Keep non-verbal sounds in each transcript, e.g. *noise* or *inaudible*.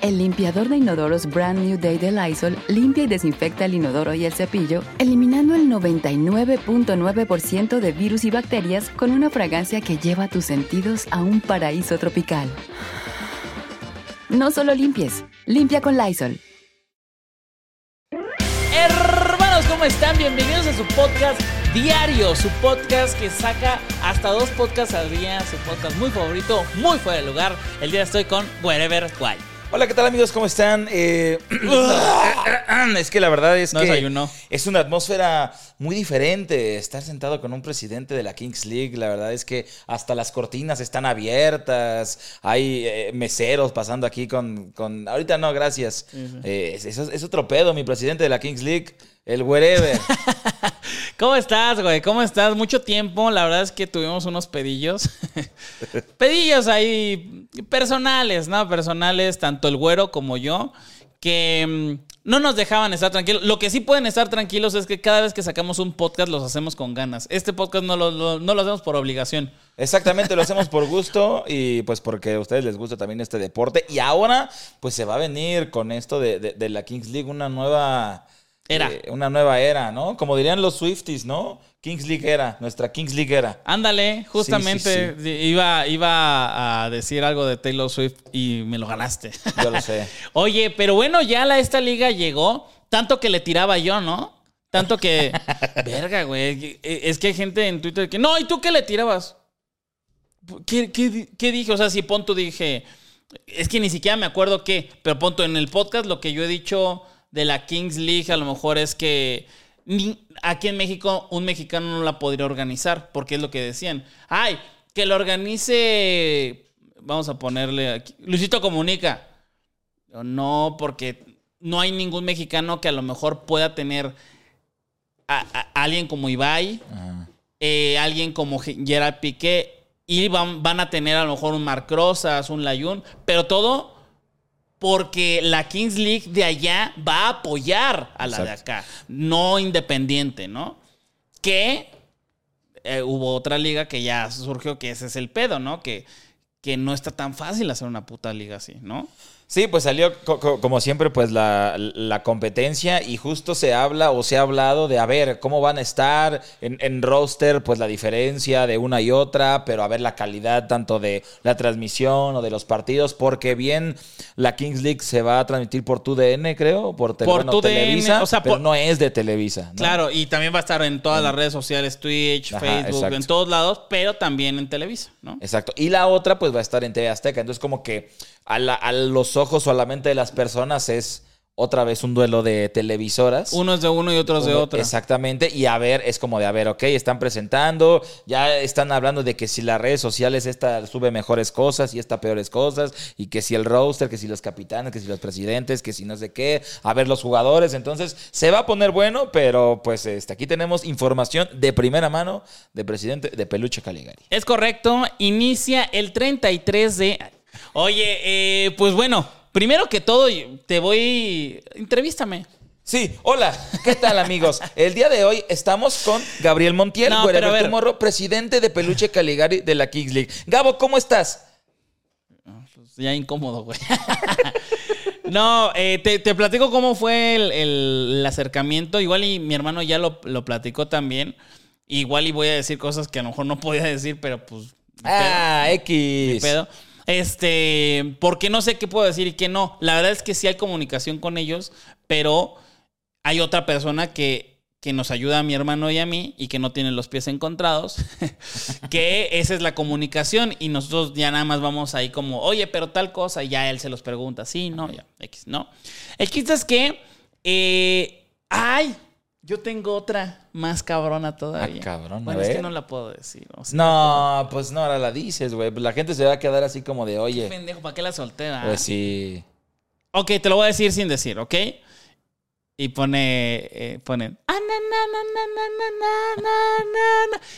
El limpiador de inodoros Brand New Day de Lysol limpia y desinfecta el inodoro y el cepillo, eliminando el 99.9% de virus y bacterias con una fragancia que lleva tus sentidos a un paraíso tropical. No solo limpies, limpia con Lysol. Hermanos, ¿cómo están? Bienvenidos a su podcast diario, su podcast que saca hasta dos podcasts al día, su podcast muy favorito, muy fuera de lugar. El día estoy con Wherever Why. Hola, ¿qué tal amigos? ¿Cómo están? Eh, *clears throat* es que la verdad es No que desayunó. es una atmósfera muy diferente estar sentado con un presidente de la Kings League. La verdad es que hasta las cortinas están abiertas, hay eh, meseros pasando aquí con, con... Ahorita no, gracias. Eh, es, es- es otro pedo, mi presidente de la Kings League, el wherever. *laughs* ¿Cómo estás, güey? ¿Cómo estás? Mucho tiempo. La verdad es que tuvimos unos pedillos. *laughs* pedillos ahí personales, ¿no? Personales, tanto el güero como yo, que mm, no nos dejaban estar tranquilos. Lo que sí pueden estar tranquilos es que cada vez que sacamos un podcast los hacemos con ganas. Este podcast no lo, lo- no lo hacemos por obligación. Exactamente, lo hacemos por *laughs* gusto y pues porque a ustedes les gusta también este deporte. Y ahora pues se va a venir con esto de, de- de la Kings League una nueva... Era. eh, una nueva era, ¿no? Como dirían los Swifties, ¿no? Kings League era, nuestra Kings League era. Ándale, justamente Sí, sí, Iba, iba a decir algo de Taylor Swift y me lo ganaste. Yo lo sé. *laughs* Oye, pero bueno, ya la, esta liga llegó, tanto que le tiraba yo, ¿no? Tanto que, *laughs* verga, güey, es que hay gente en Twitter que, no, ¿y tú qué le tirabas? ¿Qué, qué di- qué dije? O sea, si punto dije, es que ni siquiera me acuerdo qué, pero punto en el podcast lo que yo he dicho de la Kings League a lo mejor es que ni- aquí en México un mexicano no la podría organizar, porque es lo que decían. Ay, que lo organice, vamos a ponerle aquí, Luisito Comunica. No, porque no hay ningún mexicano que a lo mejor pueda tener a, a- a alguien como Ibai, eh, alguien como Ge- Gerard Piqué, y van, van a tener a lo mejor un Marc Rosas, un Layun, pero todo porque la Kings League de allá va a apoyar a la de acá, no independiente, ¿no? Que eh, hubo otra liga que ya surgió que ese es el pedo, ¿no? Que, que no está tan fácil hacer una puta liga así, ¿no? Sí, pues salió co- co- como siempre pues la, la competencia y justo se habla o se ha hablado de a ver cómo van a estar en, en roster pues la diferencia de una y otra, pero a ver la calidad tanto de la transmisión o de los partidos, porque bien la Kings League se va a transmitir por TUDN creo, por, tele- Por bueno, TUDN, Televisa, o sea, pero por- no es de Televisa. ¿no? Claro, y también va a estar en todas las redes sociales, Twitch, Ajá, Facebook, exacto. en todos lados, pero también en Televisa, ¿no? Exacto. Y la otra, pues va a estar en TV Azteca. Entonces, como que a, la- a los ojos o a la mente de las personas es otra vez un duelo de televisoras. Uno es de uno y otro es de otro. Exactamente. Y a ver, es como de, a ver, ok, están presentando, ya están hablando de que si las redes sociales esta sube mejores cosas y esta peores cosas, y que si el roster, que si los capitanes, que si los presidentes, que si no sé qué, a ver los jugadores. Entonces, se va a poner bueno, pero pues este, aquí tenemos información de primera mano de presidente de Peluche Caligari. Es correcto, inicia el 33 de... Oye, eh, pues bueno, primero que todo, te voy... Entrevístame. Sí, hola, ¿qué tal amigos? El día de hoy estamos con Gabriel Montiel, No, pero a ver. Tomorrow, presidente de Peluche Caligari de la Kings League. Gabo, ¿cómo estás? Pues ya incómodo, güey. *laughs* no, eh, te, te platico cómo fue el, el- el acercamiento. Igual y mi hermano ya lo, lo platicó también. Igual y voy a decir cosas que a lo mejor no podía decir, pero pues... pedo. Ah, Ni X. pedo. Este, porque no sé qué puedo decir y qué no. La verdad es que sí hay comunicación con ellos, pero hay otra persona que que nos ayuda a mi hermano y a mí y que no tiene los pies encontrados, *laughs* que esa es la comunicación y nosotros ya nada más vamos ahí como, oye, pero tal cosa, y ya él se los pregunta, sí, no, ya, X, no. El chiste es que, eh, ay, yo tengo otra más cabrona todavía. Ah, cabrón, bueno, es que no la puedo decir. No, pues no, ahora la dices, güey. La gente se va a quedar así como de, oye. Qué pendejo, ¿para qué la soltera? Pues sí. Ok, te lo voy a decir sin decir, ¿ok? Y pone, eh.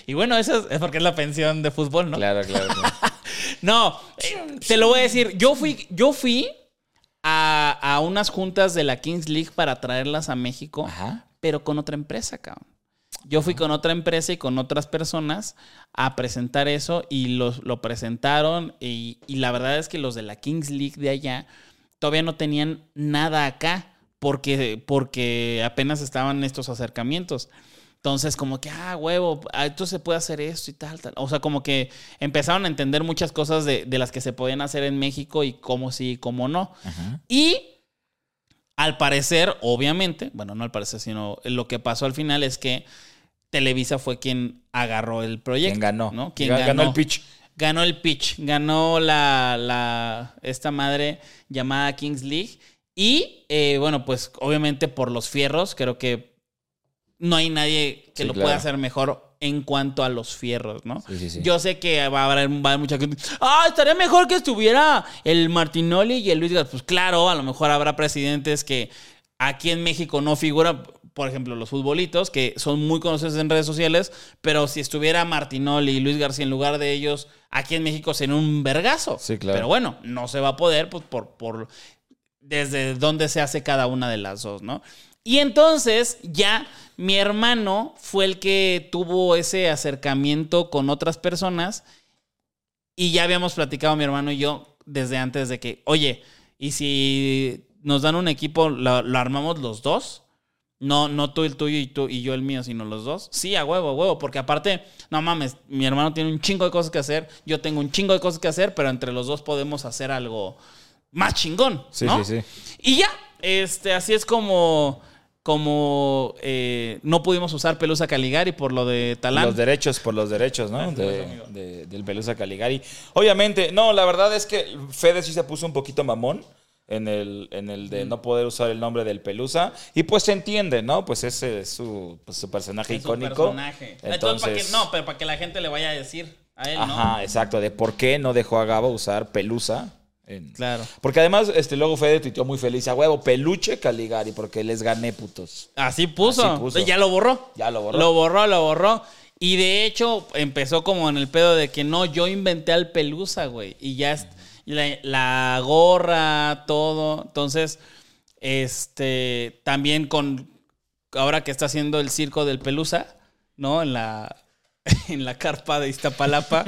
Y bueno, eso es porque es la pensión de fútbol, ¿no? Claro, claro. claro. *laughs* no, eh, te lo voy a decir. Yo fui, yo fui a, a, unas juntas de la Kings League para traerlas a México. Ajá pero con otra empresa, cabrón. Yo fui con otra empresa y con otras personas a presentar eso y los, lo presentaron y, y la verdad es que los de la Kings League de allá todavía no tenían nada acá porque, porque apenas estaban estos acercamientos. Entonces, como que, ah, huevo, ah, esto se puede hacer esto y tal, tal. O sea, como que empezaron a entender muchas cosas de, de las que se podían hacer en México y cómo sí y cómo no. Ajá. Y al parecer, obviamente, bueno, no al parecer, sino lo que pasó al final es que Televisa fue quien agarró el proyecto. ¿Quién ganó? ¿no? Quien Ganó ganó, el pitch. Ganó el pitch. Ganó la, la esta madre llamada Kings League. Y eh, bueno, pues obviamente por los fierros, creo que no hay nadie que Sí, lo claro. pueda hacer mejor en cuanto a los fierros, ¿no? Sí, sí, sí. Yo sé que va a, haber, va a haber mucha gente. Ah, estaría mejor que estuviera el Martinoli y el Luis García. Pues claro, a lo mejor habrá presidentes que aquí en México no figuran. Por ejemplo, los futbolitos, que son muy conocidos en redes sociales, pero si estuviera Martinoli y Luis García en lugar de ellos, aquí en México sería un vergazo. Sí, claro. Pero bueno, no se va a poder pues, por, por desde dónde se hace cada una de las dos, ¿no? Y entonces ya mi hermano fue el que tuvo ese acercamiento con otras personas y ya habíamos platicado mi hermano y yo desde antes de que, oye, ¿y si nos dan un equipo, lo, lo armamos los dos? No, no tú el tuyo y tú y yo el mío, sino los dos. Sí, a huevo, a huevo, porque aparte, no mames, mi hermano tiene un chingo de cosas que hacer, yo tengo un chingo de cosas que hacer, pero entre los dos podemos hacer algo más chingón, Sí, ¿no? sí, sí. Y ya, este, así es como, como eh, no pudimos usar Pelusa Caligari por lo de Talán. Los derechos por los derechos, ¿no? Ah, De- de- del Pelusa Caligari. Obviamente, no, la verdad es que Fede sí se puso un poquito mamón en el, en el de no poder usar el nombre del Pelusa. Y pues se entiende, ¿no? Pues ese es su, pues, su personaje Es su icónico. personaje. Entonces, para que, Entonces, no, pero para que la gente le vaya a decir a él, ¿no? Ajá, exacto. De por qué no dejó a Gabo usar Pelusa. En- Claro. Porque además, este, luego Fede tuiteó muy feliz a huevo, peluche Caligari, porque les gané putos. Así puso. Así puso. Ya lo borró. Ya lo borró. Lo borró, lo borró. Y de hecho, empezó como en el pedo de que no, yo inventé al Pelusa, güey. Y ya es- la, la gorra, todo. Entonces, este, también con, ahora que está haciendo el circo del Pelusa, ¿no? En la, *laughs* en la carpa de Iztapalapa,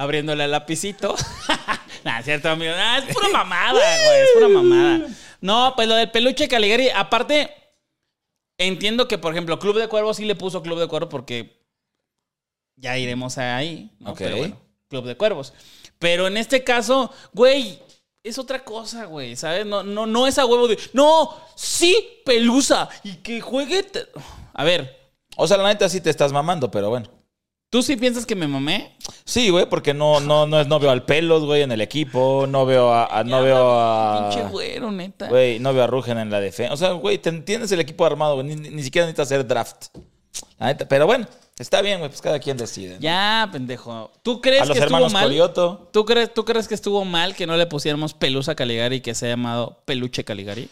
abriéndole al lapicito. *laughs* nah, cierto, amigo. Nah, es pura *laughs* mamada, güey. Es pura mamada. No, pues lo del peluche Caligari, aparte, entiendo que, por ejemplo, Club de Cuervos sí le puso Club de Cuervos porque ya iremos ahí. ¿no? Ok. Pero bueno, Club de Cuervos. Pero en este caso, güey, es otra cosa, güey, ¿sabes? No, no, no es a huevo de, no, sí, pelusa, y que juegue. te-". A ver, O sea, la neta sí te estás mamando, pero bueno. ¿Tú sí piensas que me mamé? Sí, güey, porque no, no, no, es- no veo al pelos, güey, en el equipo, no veo a, a- no veo Pinche a. güero, neta. Güey, no veo a Rugen en la defensa. O sea, güey, tienes el equipo armado, güey. Ni, ni siquiera necesitas hacer draft. La neta, pero bueno, está bien, güey, pues cada quien decide. ¿no? Ya, pendejo. ¿Tú crees a los que estuvo hermanos mal? Corioto. ¿Tú crees, ¿Tú crees que estuvo mal que no le pusiéramos Pelusa Caligari y que se ha llamado Peluche Caligari?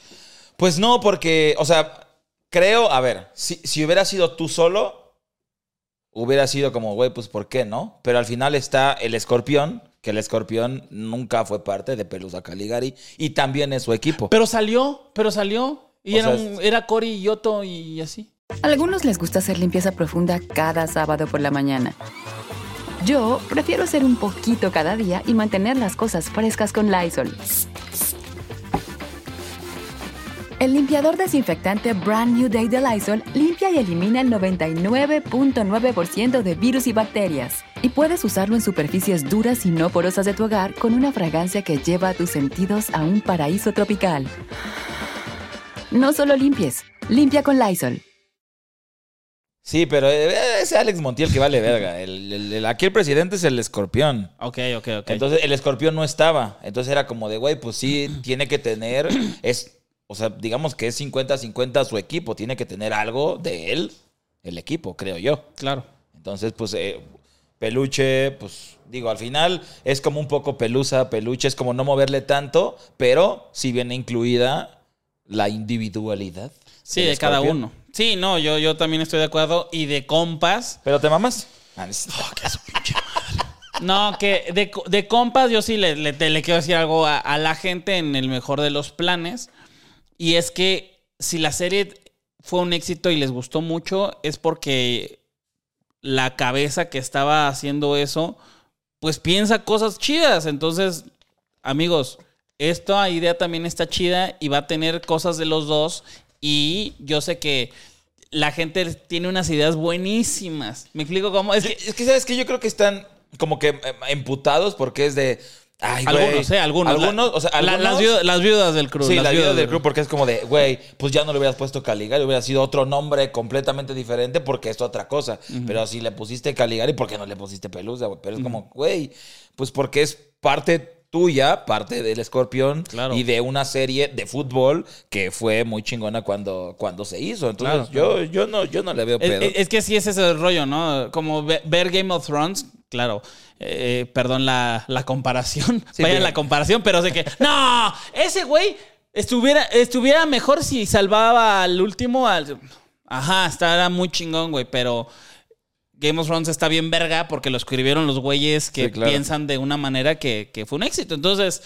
Pues no, porque, o sea, creo, a ver, si, si hubiera sido tú solo, hubiera sido como, güey, pues ¿por qué no? Pero al final está el escorpión, que el escorpión nunca fue parte de Pelusa Caligari y también es su equipo. Pero salió, pero salió. Y O era, sea, un- era Cory y Yoto y así. Algunos les gusta hacer limpieza profunda cada sábado por la mañana. Yo prefiero hacer un poquito cada día y mantener las cosas frescas con Lysol. El limpiador desinfectante Brand New Day de Lysol limpia y elimina el 99.9% de virus y bacterias. Y puedes usarlo en superficies duras y no porosas de tu hogar con una fragancia que lleva a tus sentidos a un paraíso tropical. No solo limpies, limpia con Lysol. Sí, pero eh, ese Alex Montiel que vale verga. El, el- el- aquí el presidente es el escorpión. Ok, ok, ok. Entonces el escorpión no estaba. Entonces era como de, güey, pues sí, tiene que tener, es, o sea, digamos que es 50-50 su equipo, tiene que tener algo de él, el equipo, creo yo. claro. Entonces, pues, eh, peluche, pues, digo, al final es como un poco pelusa, peluche, es como no moverle tanto, pero sí viene incluida la individualidad. Sí, de cada uno. Sí, no, yo, yo también estoy de acuerdo. Y de compas, ¿Pero te mamas? Ah, es- No, que de, de compas yo sí le, le- te- le quiero decir algo a, a la gente en el mejor de los planes. Y es que si la serie fue un éxito y les gustó mucho, es porque la cabeza que estaba haciendo eso, pues piensa cosas chidas. Entonces, amigos, esta idea también está chida y va a tener cosas de los dos. Y yo sé que la gente tiene unas ideas buenísimas. ¿Me explico cómo? Es que, Es que, ¿sabes que Yo creo que están como que eh, emputados porque es de... Ay, güey. Algunos, ¿eh? Algunos. Algunos, La- o sea, algunos... las, viudas, las viudas del crew. Sí, las viudas del club, porque es como de, güey, pues ya no le hubieras puesto Caligari, hubiera sido otro nombre completamente diferente porque es otra cosa. Pero si le pusiste Caligari, ¿por qué no le pusiste Pelusa, güey? Pero es como, güey, pues porque es parte tuya, parte del escorpión Claro. y de una serie de fútbol que fue muy chingona cuando, cuando se hizo. Entonces, Claro, yo, yo no, yo no le veo pedo. es- es que sí es ese rollo, ¿no? Como ve- ver Game of Thrones, claro. eh, perdón la, la comparación. *laughs* Sí, Vaya la comparación, pero sé que. ¡No! Ese güey estuviera, estuviera mejor si salvaba al último. Al, ajá, estaba muy chingón, güey, pero. Game of Thrones está bien verga porque lo escribieron los güeyes que Sí, claro. piensan de una manera que, que fue un éxito. Entonces,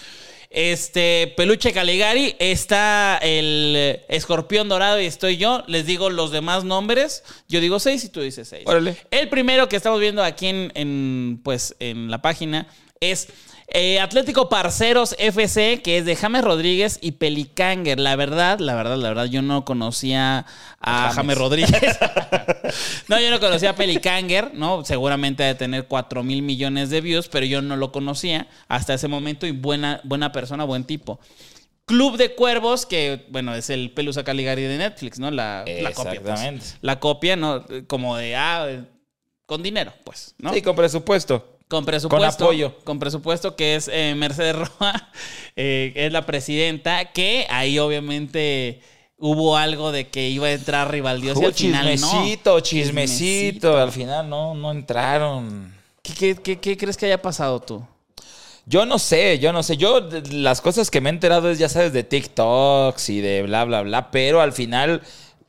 este Peluche Caligari, está el Escorpión Dorado y estoy yo. Les digo los demás nombres. Yo digo seis y tú dices seis. Órale. El primero que estamos viendo aquí en, en, pues, en la página es eh, Atlético Parceros FC, que es de James Rodríguez y Pelicanger. La verdad, la verdad, la verdad, yo no conocía a James. James Rodríguez. *laughs* no, yo no conocía a Pelicanger, ¿no? Seguramente ha de tener 4 mil millones de views, pero yo no lo conocía hasta ese momento y buena, buena persona, buen tipo. Club de Cuervos, que bueno, es el Pelusa Caligari de Netflix, ¿no? La, la copia. pues. Exactamente. La copia, ¿no? Como de, ah, con dinero, pues, ¿no? Sí, con presupuesto. Con presupuesto. Con apoyo. Con presupuesto, que es eh, Mercedes *laughs* Roa, eh, es la presidenta, que ahí obviamente hubo algo de que iba a entrar Rivaldiosi Hubo al final chismecito, no. chismecito. Al final no, no entraron. ¿Qué, qué, qué- qué crees que haya pasado tú? Yo no sé, yo no sé. Yo las cosas que me he enterado es, ya sabes, de TikToks y de bla, bla, bla. Pero al final,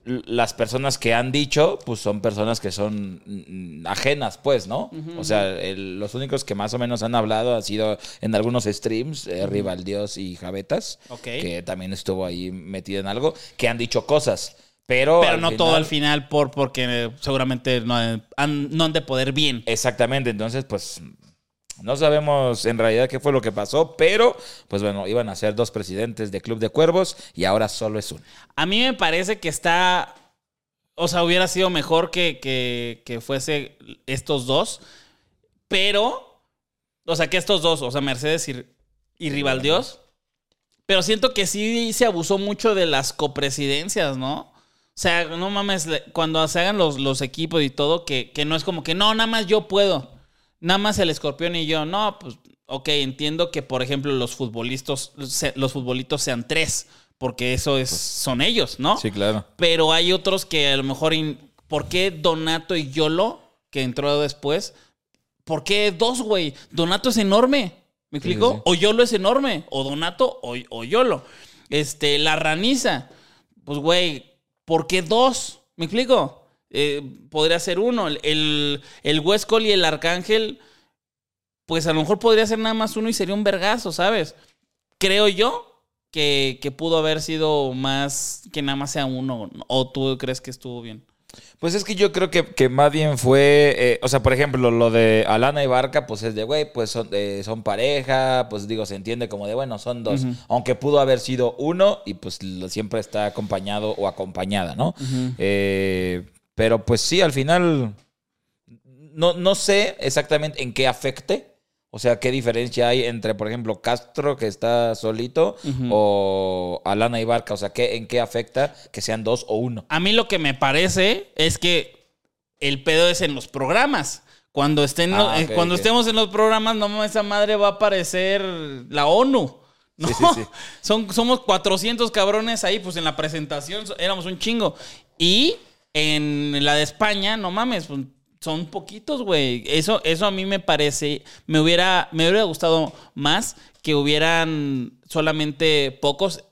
las personas que han dicho, pues son personas que son mm, ajenas, pues, ¿no? O sea, el- los únicos que más o menos han hablado han sido en algunos streams, eh, Rivaldios y Javetas, Ok. que también estuvo ahí metido en algo, que han dicho cosas. Pero, Pero no final- todo al final por, porque seguramente no han, no han de poder bien. Exactamente, entonces pues no sabemos en realidad qué fue lo que pasó, pero pues bueno, iban a ser dos presidentes de Club de Cuervos y ahora solo es uno. A mí me parece que está. O sea, hubiera sido mejor que, que, que fuese estos dos. Pero. O sea, que estos dos, o sea, Mercedes y, y Rivaldios. Pero siento que sí se abusó mucho de las copresidencias, ¿no? O sea, no mames, cuando se hagan los, los equipos y todo, que, que no es como que no, nada más yo puedo. Nada más el escorpión y yo. No, pues, ok, entiendo que, por ejemplo, los futbolistas, los futbolitos sean tres, porque eso es, son ellos, ¿no? claro. Pero hay otros que a lo mejor. in- ¿Por qué Donato y Yolo, que entró después? ¿Por qué dos, güey? Donato es enorme. ¿Me explico? sí. O Yolo es enorme. O Donato o, o Yolo. Este, la raniza. Pues, güey, ¿por qué dos? ¿Me explico? Eh, podría ser uno. El, el, Huescol y el Arcángel. Pues a lo mejor podría ser nada más uno y sería un vergazo, ¿sabes? Creo yo que, que pudo haber sido más que nada más sea uno. ¿O tú crees que estuvo bien? Pues es que yo creo que, que más bien fue, eh, o sea, por ejemplo, lo de Alana y Barca, pues es de, güey, pues son, eh, son pareja, pues digo, se entiende como de, bueno, son dos, aunque pudo haber sido uno y pues lo- siempre está acompañado o acompañada, ¿no? Eh, pero pues sí, al final, no, no sé exactamente en qué afecte. O sea, ¿qué diferencia hay entre, por ejemplo, Castro, que está solito, o Alana y Barca? O sea, ¿qué, ¿en qué afecta que sean dos o uno? A mí lo que me parece es que El pedo es en los programas. Cuando, estén, Ah, cuando estemos en los programas, no esa madre va a aparecer la ONU. ¿no? Sí, sí, sí. *laughs* Son, somos 400 cabrones ahí, pues en la presentación éramos un chingo. Y en la de España, no mames, pues, son poquitos, güey. Eso, eso a mí me parece, me hubiera, me hubiera gustado más que hubieran solamente pocos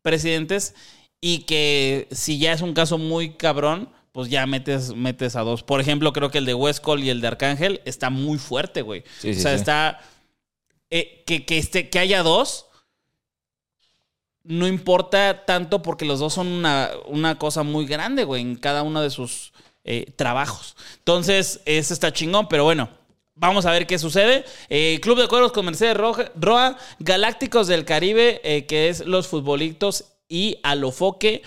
presidentes y que si ya es un caso muy cabrón, pues ya metes, metes a dos. Por ejemplo, creo que el de Westcol y el de Arcángel está muy fuerte, güey. Sí, o sea, sí. está... eh, que, que, este, que haya dos no importa tanto porque los dos son una, una cosa muy grande, güey, en cada uno de sus eh, trabajos. Entonces, eso está chingón, pero bueno. Vamos a ver qué sucede. Eh, Club de Cuervos con Mercedes Roja- Roa, Galácticos del Caribe, eh, que es los futbolitos, y Alofoque,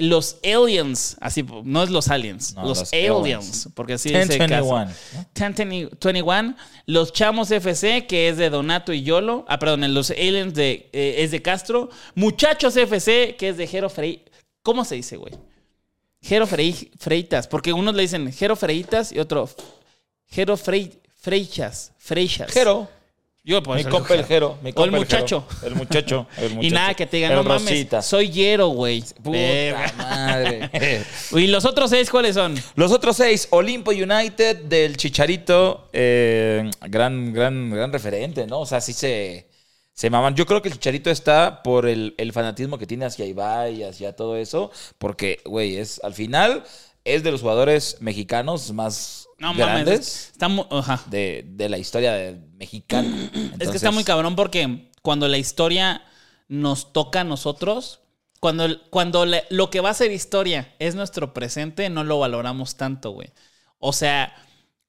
los Aliens, así, no es los Aliens, No, los, los aliens, aliens. porque así dice 1021, Casa. 1021, los Chamos FC, que es de Donato y Yolo. Ah, perdón, los Aliens de, eh, es de Castro. Muchachos FC, que es de Jero Frey. ¿Cómo se dice, güey? Jero Frey- Freitas, porque unos le dicen Jero Freitas y otro Jero Frey, Freixas. Freixas. Jero. Yo, pues, Mi compa el Jero. mi O el muchacho. El muchacho. *laughs* el Y nada, que te digan, El no mames, soy Jero, güey. Puta madre. *laughs* ¿Y los otros seis cuáles son? Los otros seis, Olimpo United del Chicharito, eh, gran, gran, gran referente, ¿no? O sea, sí se, se maman. Yo creo que el Chicharito está por el, el fanatismo que tiene hacia Ibai, hacia todo eso, porque, güey, es al final es de los jugadores mexicanos más No grandes mames. Está de, de la historia de- mexicana. *clears throat* Es que está muy cabrón porque cuando la historia nos toca a nosotros, cuando, cuando le- lo que va a ser historia es nuestro presente, no lo valoramos tanto, güey. O sea,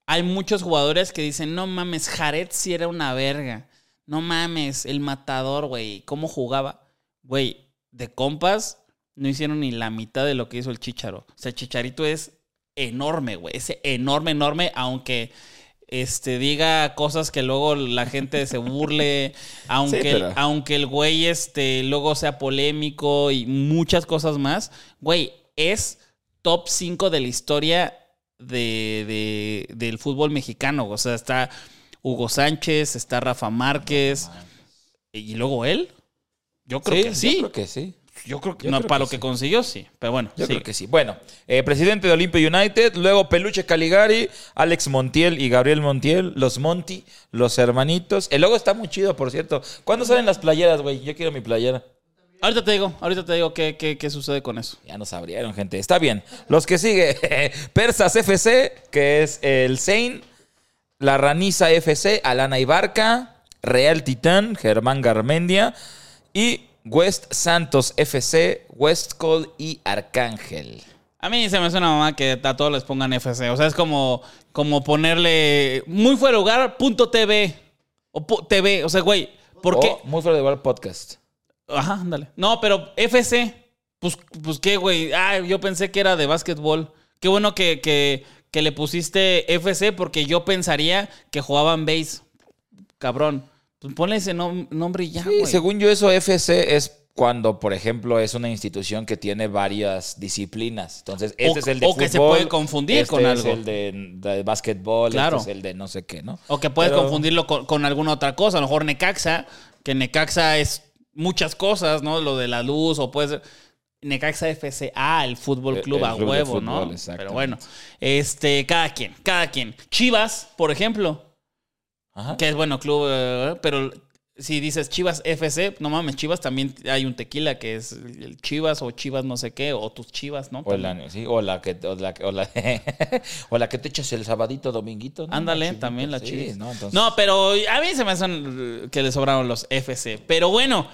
hay muchos jugadores que dicen, no mames, Jared sí era una verga. No mames, el matador, güey, ¿cómo jugaba? Güey, de compas no hicieron ni la mitad de lo que hizo el Chicharo. O sea, el Chicharito es enorme, güey. Es enorme, enorme, aunque este, diga cosas que luego la gente se burle, *laughs* aunque, Sí, pero- aunque el güey este, luego sea polémico y muchas cosas más, güey, es top 5 de la historia de, de- del fútbol mexicano. O sea, está Hugo Sánchez, está Rafa Márquez, y luego él. Yo creo que sí. Yo creo que sí. Yo creo que Yo no, creo para que lo que sí. consiguió, sí. Pero bueno, Yo sí. creo que sí. Bueno, eh, presidente de Olimpia United, luego Peluche Caligari, Alex Montiel y Gabriel Montiel, los Monti, los hermanitos. El logo está muy chido, por cierto. ¿Cuándo salen las playeras, güey? Yo quiero mi playera. Ahorita te digo, ahorita te digo qué, qué, qué sucede con eso. Ya nos abrieron, gente. Está bien. Los que sigue, *laughs* Persas FC, que es el Sein, La Raniza FC, Alana Ibarca, Real Titán, Germán Garmendia y West Santos FC, West Call y Arcángel. A mí se me hace una mamá que a todos les pongan FC. O sea, es como, como ponerle muy fuera de lugar, punto TV. O TV. O sea, güey, ¿por qué? O Muy fuera de lugar podcast. Ajá, ándale. No, pero FC. Pues, pues qué, güey. Ah, yo pensé que era de básquetbol. Qué bueno que, que, que le pusiste FC porque yo pensaría que jugaban base. Cabrón. Pues ponle ese nom- nombre y ya, Sí, según yo, eso FC es cuando, por ejemplo, es una institución que tiene varias disciplinas. Entonces, este O- es el de o que se puede confundir este con es algo. el de, de básquetbol, Claro. este es el de no sé qué, ¿no? O que puedes Pero- confundirlo con, con alguna otra cosa. A lo mejor Necaxa, que Necaxa es muchas cosas, ¿no? Lo de la luz, o puede ser. Necaxa FC, ah, el fútbol club el a club huevo, fútbol, ¿no? Pero bueno, este, cada quien, cada quien. Chivas, por ejemplo, Ajá. que es bueno, club, eh, pero si dices Chivas FC, no mames, Chivas también hay un tequila que es el Chivas o Chivas no sé qué, o tus Chivas, ¿no? O la, sí, o la que, o la, o la, *laughs* o la que te echas el sabadito, dominguito. ¿no? Ándale, también la sí, Chivas. ¿no? Entonces, No, pero a mí se me hacen que le sobraron los FC. Pero bueno,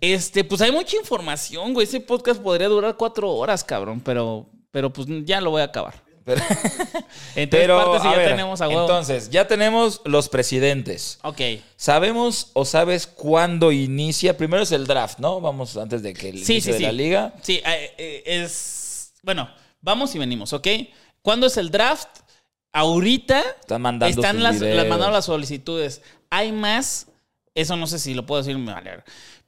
este, pues hay mucha información, güey. Ese podcast podría durar cuatro horas, cabrón. Pero, pero pues ya lo voy a acabar. Pero, *laughs* En tres pero, partes y a ya ver, tenemos a huevo. entonces, ya tenemos los presidentes. ok. ¿Sabemos o sabes cuándo inicia? Primero es el draft, ¿no? Vamos antes de que el Sí, inicio sí, de sí. la liga. Sí, eh, eh, es. Bueno, vamos y venimos, ¿ok? ¿Cuándo es el draft? Ahorita Están mandando están las, las mandando las solicitudes. Hay más, eso no sé si lo puedo decir, me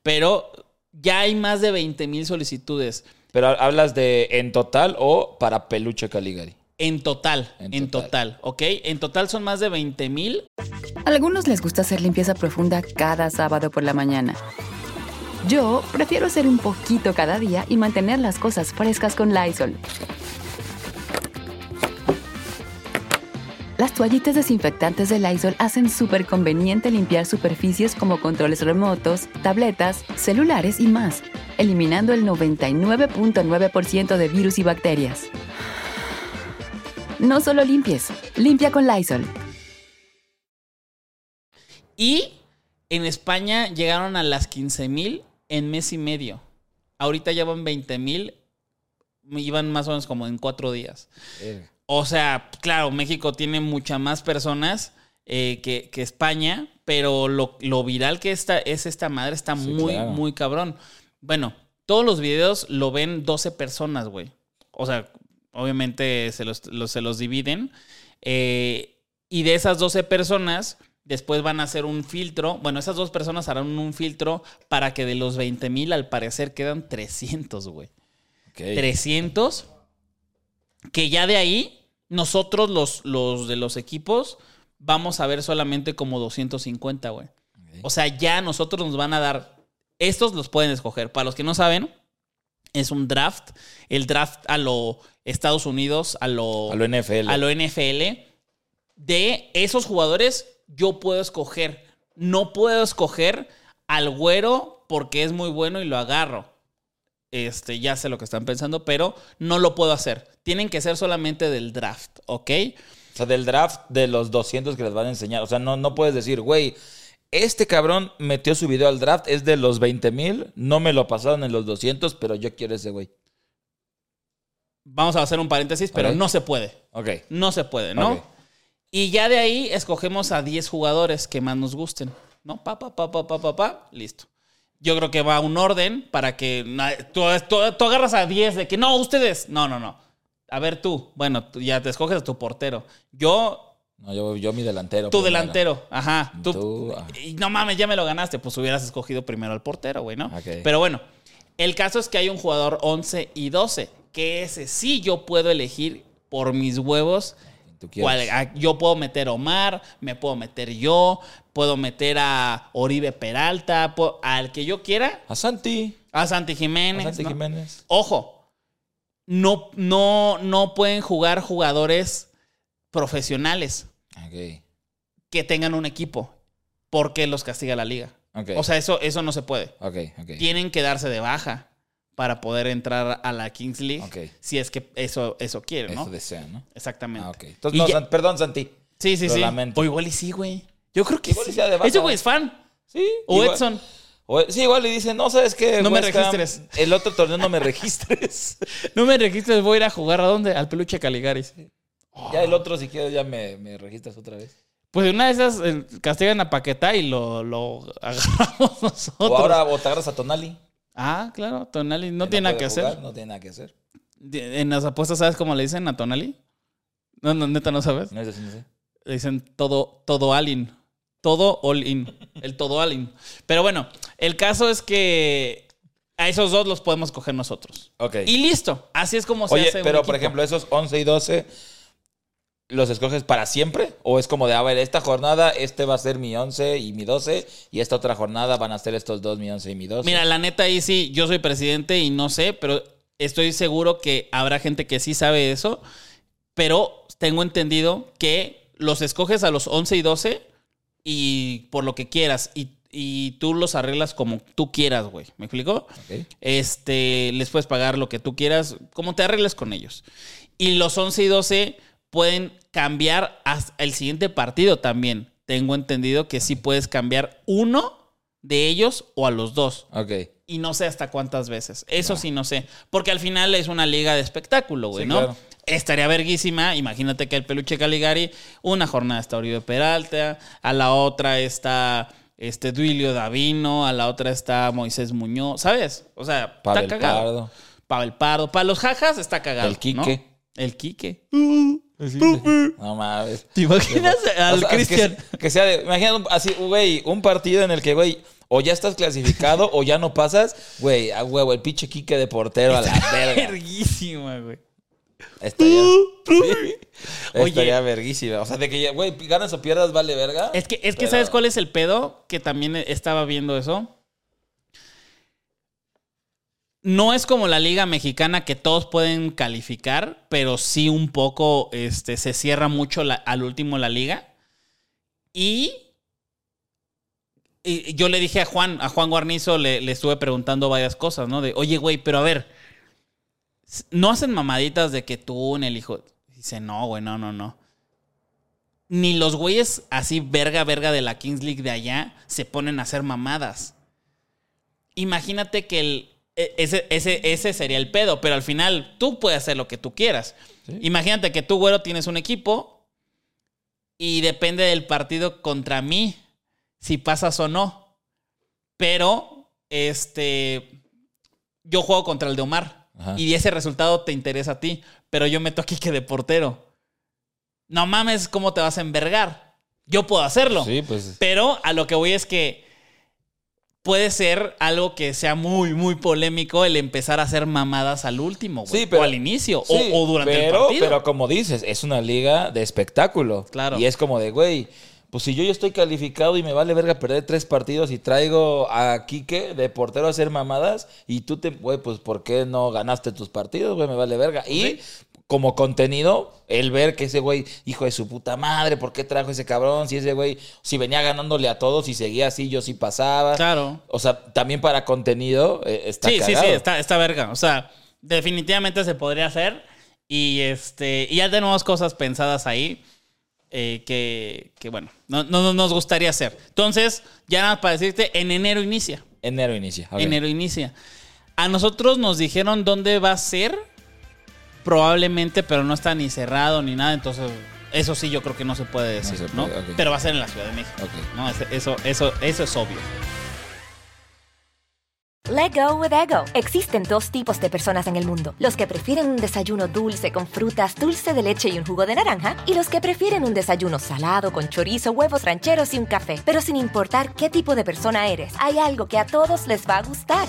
Pero ya hay más de 20 mil solicitudes. Pero hablas de en total o para Peluche Caligari. En total, En en, total. total. ¿ok? En total son más de 20 mil. A algunos les gusta hacer limpieza profunda cada sábado por la mañana. Yo prefiero hacer un poquito cada día y mantener las cosas frescas con Lysol. Las toallitas desinfectantes de Lysol hacen súper conveniente limpiar superficies como controles remotos, tabletas, celulares y más, eliminando el 99.9% de virus y bacterias. No solo limpies, limpia con Lysol. Y en España llegaron a las 15 mil en mes y medio. Ahorita ya van 20 mil. Iban más o menos como en cuatro días. Verga. O sea, claro, México tiene muchas más personas eh, que, que España, pero lo, lo viral que esta, es esta madre está Sí, muy, claro. muy cabrón. Bueno, todos los videos lo ven 12 personas, güey. O sea, obviamente se los, los- se los dividen. Eh, y de esas 12 personas, después van a hacer un filtro. Bueno, esas dos personas harán un filtro para que de los 20 mil, al parecer, quedan 300, güey. Ok. 300. Que ya de ahí, nosotros los, los de los equipos, vamos a ver solamente como 250, güey. O sea, ya nosotros nos van a dar. Estos los pueden escoger. Para los que no saben, es un draft. El draft a lo Estados Unidos, a lo, A lo NFL. a lo NFL. De esos jugadores, yo puedo escoger. No puedo escoger al güero porque es muy bueno y lo agarro. Este, ya sé lo que están pensando, pero no lo puedo hacer. Tienen que ser solamente del draft, ¿ok? O sea, del draft de los 200 que les van a enseñar. O sea, no, no puedes decir, güey, este cabrón metió su video al draft, es de los 20 mil, no me lo pasaron en los 200, pero yo quiero ese güey. Vamos a hacer un paréntesis, pero no se puede. Ok. No se puede, ¿no? Ok. Y ya de ahí escogemos a 10 jugadores que más nos gusten, ¿no? Pa, pa, pa, pa, pa, pa, pa, listo. Yo creo que va un orden para que tú, tú- tú agarras a 10 de que no, ustedes. No, no, no. A ver tú, bueno, tú ya te escoges a tu portero. Yo, No, yo, yo mi delantero. tu primero. delantero. Ajá. Tú, Tú, ah. y no mames, ya me lo ganaste. Pues hubieras escogido primero al portero, güey, ¿no? Pero bueno, el caso es que hay un jugador 11 y 12, que ese sí yo puedo elegir por mis huevos Tú quieres. cuál- a- yo puedo meter a Omar, me puedo meter yo, puedo meter a Oribe Peralta, puedo- al que yo quiera, A Santi. a Santi A Jiménez. Santi ¿no? Jiménez. Ojo, no, no, no pueden jugar jugadores profesionales Que tengan un equipo, porque los castiga la liga. O sea, eso, eso no se puede. Tienen que darse de baja para poder entrar a la Kings League, si es que eso, eso quiere, ¿no? Eso desea, ¿no? Exactamente. Ah. Entonces, no, ya- perdón, Santi. Sí, sí, Lo sí. lamento. O igual y sí, güey. Yo creo que sí. sea de baja. Ese güey es fan. Sí. O igual- Edson. o- sí, igual le dice, no, ¿sabes qué? No me registres. El otro torneo no me registres. *laughs* No me registres, voy a ir a jugar a dónde? Al peluche Caligaris. Ya el otro, si quieres, ya me, me registras otra vez. Pues una de esas eh, castigan a Paquetá y lo, lo *laughs* agarramos nosotros. O ahora o te agarras a Tonali. Ah, claro, Tonali no que tiene nada que jugar, hacer. No tiene nada que hacer. En las apuestas, ¿sabes cómo le dicen a Tonali? No, no, neta, ¿no sabes? No es así, no sé. Le dicen todo, todo all in. Todo all in. El todo all in. Pero bueno, el caso es que a esos dos los podemos coger nosotros. Ok. Y listo. Así es como se Oye, hace un pero por ejemplo, esos 11 y 12, ¿los escoges para siempre? ¿O es como de, a ver, esta jornada, este va a ser mi 11 y mi 12, y esta otra jornada van a ser estos dos, mi 11 y mi 12? Mira, la neta ahí sí, yo soy presidente y no sé, pero estoy seguro que habrá gente que sí sabe eso. Pero tengo entendido que los escoges a los 11 y 12 y por lo que quieras. Y, y tú los arreglas como tú quieras, güey. ¿Me explico? Ok. Este, les puedes pagar lo que tú quieras, como te arregles con ellos. Y los 11 y 12 pueden cambiar hasta el siguiente partido también. Tengo entendido que sí puedes cambiar uno de ellos o a los dos. Ok. Y no sé hasta cuántas veces. Eso sí no sé. Porque al final es una liga de espectáculo, güey, Sí, ¿no? claro. Estaría verguísima. Imagínate que el peluche Caligari, una jornada está Oribe Peralta, a la otra está este Duilio Davino, a la otra está Moisés Muñoz, ¿sabes? O sea, Pavel está cagado. Pardo. Pavel Pardo. Para los jajas está cagado. El Quique. ¿no? El Quique. No mames. ¿Te imaginas O al sea, Cristian? Que, que sea de, imagina así, güey, un partido en el que, güey, o ya estás clasificado o ya no pasas, güey, a huevo, el pinche Quique de portero a la verga. Verguísima, güey. Estaría, sí, Oye. estaría verguísima. O sea, de que, güey, ganas o pierdas, vale verga. Es que, es que Pero- ¿sabes cuál es el pedo? Que también estaba viendo eso. No es como la liga mexicana que todos pueden calificar, pero sí un poco este, se cierra mucho al último la liga. Y, yo le dije a Juan, a Juan Guarnizo, le, le estuve preguntando varias cosas, ¿no? De, oye, güey, pero a ver, no hacen mamaditas de que tú en el hijo. Dice, no, güey, no, no, no ni los güeyes así verga, verga de la Kings League de allá se ponen a hacer mamadas. Imagínate que el, ese, ese, ese sería el pedo, pero al final tú puedes hacer lo que tú quieras. Imagínate que tú, güero, tienes un equipo y depende del partido contra mí si pasas o no. Pero, este, yo juego contra el de Omar Ajá. y ese resultado te interesa a ti, pero yo meto aquí que de portero. No mames, ¿cómo te vas a envergar? Yo puedo hacerlo. Sí, pues. Pero a lo que voy es que puede ser algo que sea muy, muy polémico el empezar a hacer mamadas al último, güey. Sí, pero- o al inicio, o- Sí, o, durante pero, el partido. Pero como dices, es una liga de espectáculo. Claro. Y es como de, güey, pues si yo ya estoy calificado y me vale verga perder tres partidos y traigo a Quique de portero a hacer mamadas y tú te, güey, pues ¿por qué no ganaste tus partidos, güey? Me vale verga. Y como contenido, el ver que ese güey, hijo de su puta madre, ¿por qué trajo ese cabrón? Si ese güey, si venía ganándole a todos y seguía así, yo sí pasaba. Claro. O sea, también para contenido eh, está sí, sí, sí, está, está verga. O sea, definitivamente se podría hacer. Y este. Y ya tenemos cosas pensadas ahí. eh, que, que, bueno, no, no- no nos gustaría hacer. Entonces, ya nada más para decirte, en enero inicia. Enero inicia. Enero inicia. A nosotros nos dijeron dónde va a ser. Probablemente, pero no está ni cerrado ni nada. Entonces, eso sí yo creo que no se puede decir, se ¿no? ok. Pero va a ser en la Ciudad de México. Ok. ¿no? Eso, eso, eso es obvio. Let go with ego. Existen dos tipos de personas en el mundo: los que prefieren un desayuno dulce con frutas, dulce de leche y un jugo de naranja, y los que prefieren un desayuno salado con chorizo, huevos rancheros y un café. Pero sin importar qué tipo de persona eres, hay algo que a todos les va a gustar.